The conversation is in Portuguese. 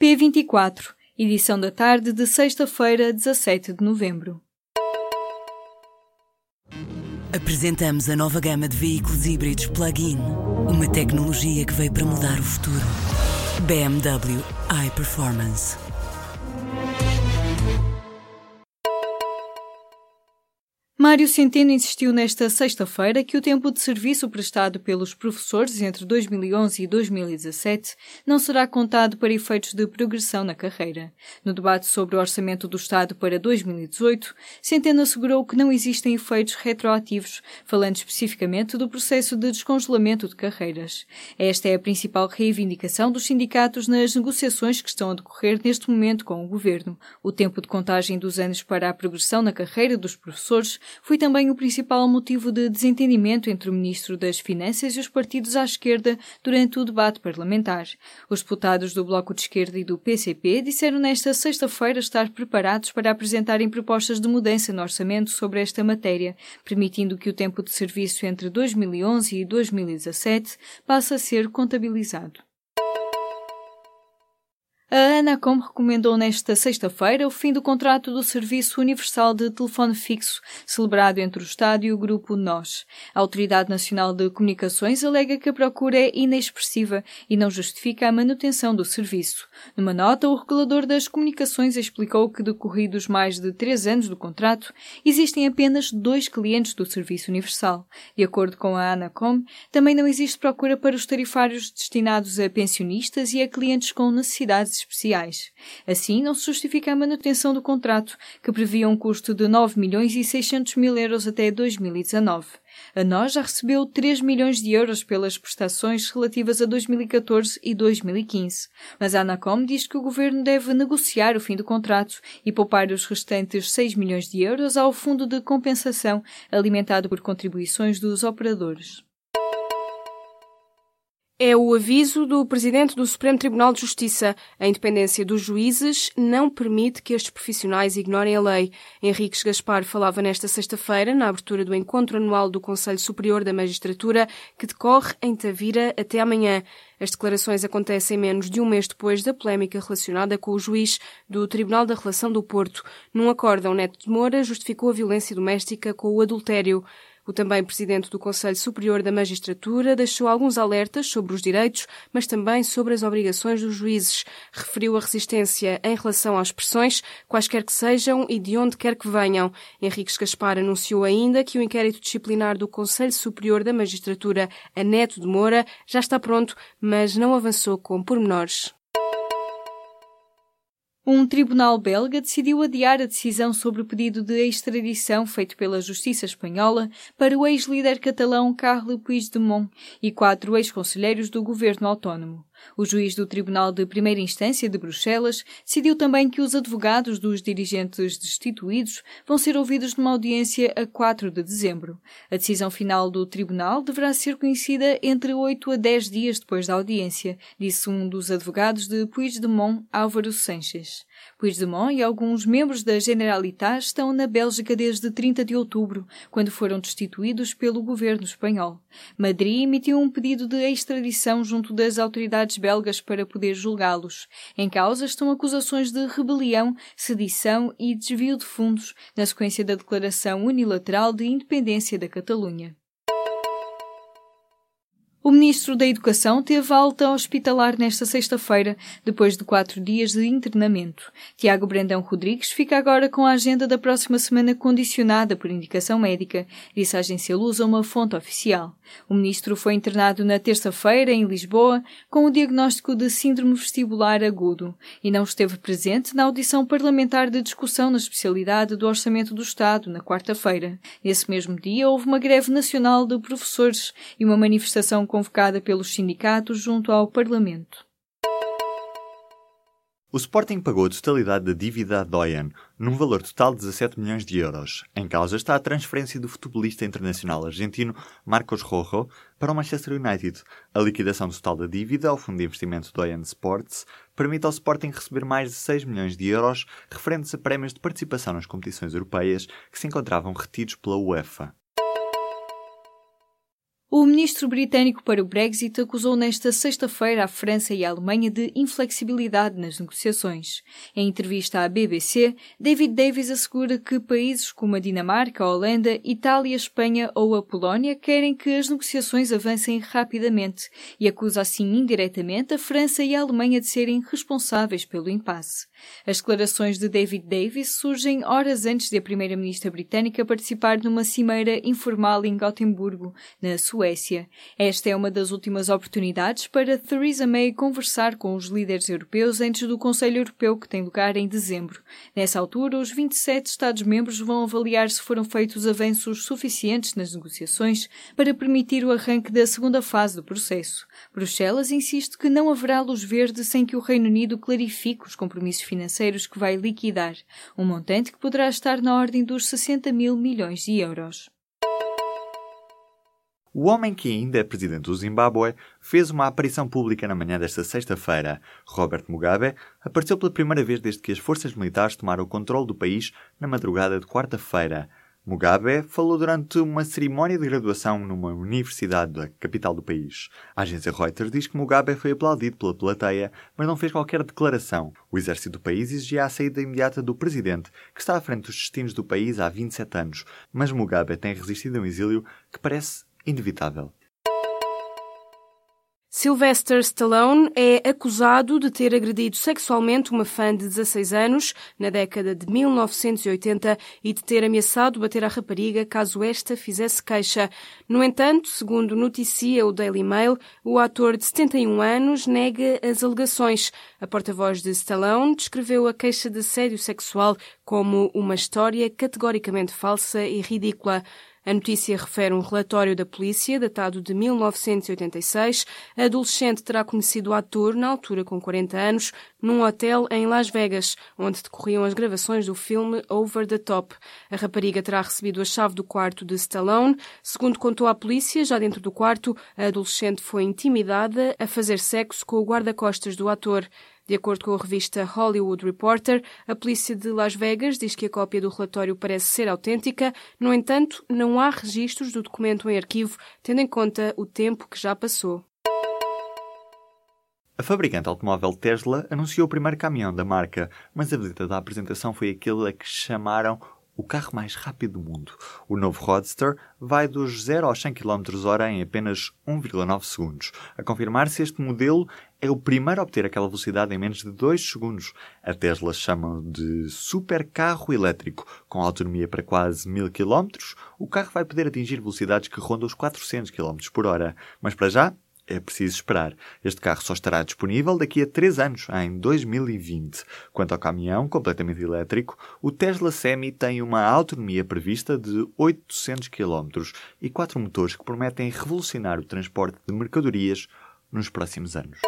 P24, edição da tarde de sexta-feira, 17 de novembro. Apresentamos a nova gama de veículos híbridos plug-in. Uma tecnologia que veio para mudar o futuro. BMW iPerformance. Mário Centeno insistiu nesta sexta-feira que o tempo de serviço prestado pelos professores entre 2011 e 2017 não será contado para efeitos de progressão na carreira. No debate sobre o orçamento do Estado para 2018, Centeno assegurou que não existem efeitos retroativos, falando especificamente do processo de descongelamento de carreiras. Esta é a principal reivindicação dos sindicatos nas negociações que estão a decorrer neste momento com o governo. O tempo de contagem dos anos para a progressão na carreira dos professores foi também o principal motivo de desentendimento entre o Ministro das Finanças e os partidos à esquerda durante o debate parlamentar. Os deputados do Bloco de Esquerda e do PCP disseram nesta sexta-feira estar preparados para apresentarem propostas de mudança no orçamento sobre esta matéria, permitindo que o tempo de serviço entre 2011 e 2017 passe a ser contabilizado. A Anacom recomendou nesta sexta-feira o fim do contrato do Serviço Universal de Telefone Fixo, celebrado entre o Estado e o Grupo NOS. A Autoridade Nacional de Comunicações alega que a procura é inexpressiva e não justifica a manutenção do serviço. Numa nota, o regulador das comunicações explicou que, decorridos mais de três anos do contrato, existem apenas dois clientes do Serviço Universal. De acordo com a Anacom, também não existe procura para os tarifários destinados a pensionistas e a clientes com necessidades especiais. Assim, não se justifica a manutenção do contrato, que previa um custo de 9 milhões e 600 mil euros até 2019. A nós já recebeu 3 milhões de euros pelas prestações relativas a 2014 e 2015. Mas a Anacom diz que o governo deve negociar o fim do contrato e poupar os restantes 6 milhões de euros ao fundo de compensação alimentado por contribuições dos operadores. É o aviso do Presidente do Supremo Tribunal de Justiça. A independência dos juízes não permite que estes profissionais ignorem a lei. Henriques Gaspar falava nesta sexta-feira, na abertura do encontro anual do Conselho Superior da Magistratura, que decorre em Tavira até amanhã. As declarações acontecem menos de um mês depois da polémica relacionada com o juiz do Tribunal da Relação do Porto. Num acórdão, Neto de Moura justificou a violência doméstica com o adultério. O também presidente do Conselho Superior da Magistratura deixou alguns alertas sobre os direitos, mas também sobre as obrigações dos juízes. Referiu a resistência em relação às pressões, quaisquer que sejam e de onde quer que venham. Henriques Gaspar anunciou ainda que o inquérito disciplinar do Conselho Superior da Magistratura, a Neto de Moura, já está pronto, mas não avançou com pormenores. Um tribunal belga decidiu adiar a decisão sobre o pedido de extradição feito pela Justiça Espanhola para o ex-líder catalão Carles Puigdemont e quatro ex-conselheiros do governo autónomo. O juiz do Tribunal de Primeira Instância de Bruxelas decidiu também que os advogados dos dirigentes destituídos vão ser ouvidos numa audiência a 4 de dezembro. A decisão final do tribunal deverá ser conhecida entre 8 a 10 dias depois da audiência, disse um dos advogados de Puigdemont, Álvaro Sanches. Puigdemont e alguns membros da Generalitat estão na Bélgica desde 30 de outubro, quando foram destituídos pelo governo espanhol. Madrid emitiu um pedido de extradição junto das autoridades belgas para poder julgá-los. Em causa estão acusações de rebelião, sedição e desvio de fundos, na sequência da declaração unilateral de independência da Catalunha. O ministro da Educação teve alta hospitalar nesta sexta-feira, depois de quatro dias de internamento. Tiago Brandão Rodrigues fica agora com a agenda da próxima semana condicionada por indicação médica, disse a agência Lusa uma fonte oficial. O ministro foi internado na terça-feira em Lisboa com o diagnóstico de síndrome vestibular agudo e não esteve presente na audição parlamentar de discussão na especialidade do Orçamento do Estado na quarta-feira. Nesse mesmo dia houve uma greve nacional de professores e uma manifestação convocada pelos sindicatos junto ao Parlamento. O Sporting pagou a totalidade da dívida a Doyen, num valor total de 17 milhões de euros. Em causa está a transferência do futebolista internacional argentino Marcos Rojo para o Manchester United. A liquidação total da dívida ao fundo de investimento Doyen Sports permite ao Sporting receber mais de 6 milhões de euros referentes a prémios de participação nas competições europeias que se encontravam retidos pela UEFA. O ministro britânico para o Brexit acusou nesta sexta-feira a França e a Alemanha de inflexibilidade nas negociações. Em entrevista à BBC, David Davis assegura que países como a Dinamarca, a Holanda, Itália, Espanha ou a Polónia querem que as negociações avancem rapidamente e acusa assim indiretamente a França e a Alemanha de serem responsáveis pelo impasse. As declarações de David Davis surgem horas antes de a primeira-ministra britânica participar numa cimeira informal em Gotemburgo, na Suécia. Esta é uma das últimas oportunidades para Theresa May conversar com os líderes europeus antes do Conselho Europeu que tem lugar em dezembro. Nessa altura, os 27 Estados-membros vão avaliar se foram feitos avanços suficientes nas negociações para permitir o arranque da segunda fase do processo. Bruxelas insiste que não haverá luz verde sem que o Reino Unido clarifique os compromissos financeiros que vai liquidar, um montante que poderá estar na ordem dos 60 mil milhões de euros. O homem que ainda é presidente do Zimbábue fez uma aparição pública na manhã desta sexta-feira. Robert Mugabe apareceu pela primeira vez desde que as forças militares tomaram o controle do país na madrugada de quarta-feira. Mugabe falou durante uma cerimónia de graduação numa universidade da capital do país. A agência Reuters diz que Mugabe foi aplaudido pela plateia, mas não fez qualquer declaração. O exército do país exigia a saída imediata do presidente, que está à frente dos destinos do país há 27 anos. Mas Mugabe tem resistido a um exílio que parece inevitável. Sylvester Stallone é acusado de ter agredido sexualmente uma fã de 16 anos na década de 1980 e de ter ameaçado bater a rapariga caso esta fizesse queixa. No entanto, segundo noticia o Daily Mail, o ator de 71 anos nega as alegações. A porta-voz de Stallone descreveu a queixa de assédio sexual como uma história categoricamente falsa e ridícula. A notícia refere um relatório da polícia datado de 1986. A adolescente terá conhecido o ator, na altura com 40 anos, num hotel em Las Vegas, onde decorriam as gravações do filme Over the Top. A rapariga terá recebido a chave do quarto de Stallone. Segundo contou à polícia, já dentro do quarto, a adolescente foi intimidada a fazer sexo com o guarda-costas do ator. De acordo com a revista Hollywood Reporter, a polícia de Las Vegas diz que a cópia do relatório parece ser autêntica, no entanto, não há registros do documento em arquivo, tendo em conta o tempo que já passou. A fabricante automóvel Tesla anunciou o primeiro caminhão da marca, mas a visita da apresentação foi aquele a que chamaram o carro mais rápido do mundo. O novo Roadster vai dos 0 aos 100 km h em apenas 1,9 segundos. A confirmar se este modelo é o primeiro a obter aquela velocidade em menos de 2 segundos. A Tesla chama de super carro elétrico. Com autonomia para quase 1000 km, o carro vai poder atingir velocidades que rondam os 400 km por hora. Mas para já, é preciso esperar. Este carro só estará disponível daqui a 3 anos, em 2020. Quanto ao caminhão, completamente elétrico, o Tesla Semi tem uma autonomia prevista de 800 km e quatro motores que prometem revolucionar o transporte de mercadorias nos próximos anos.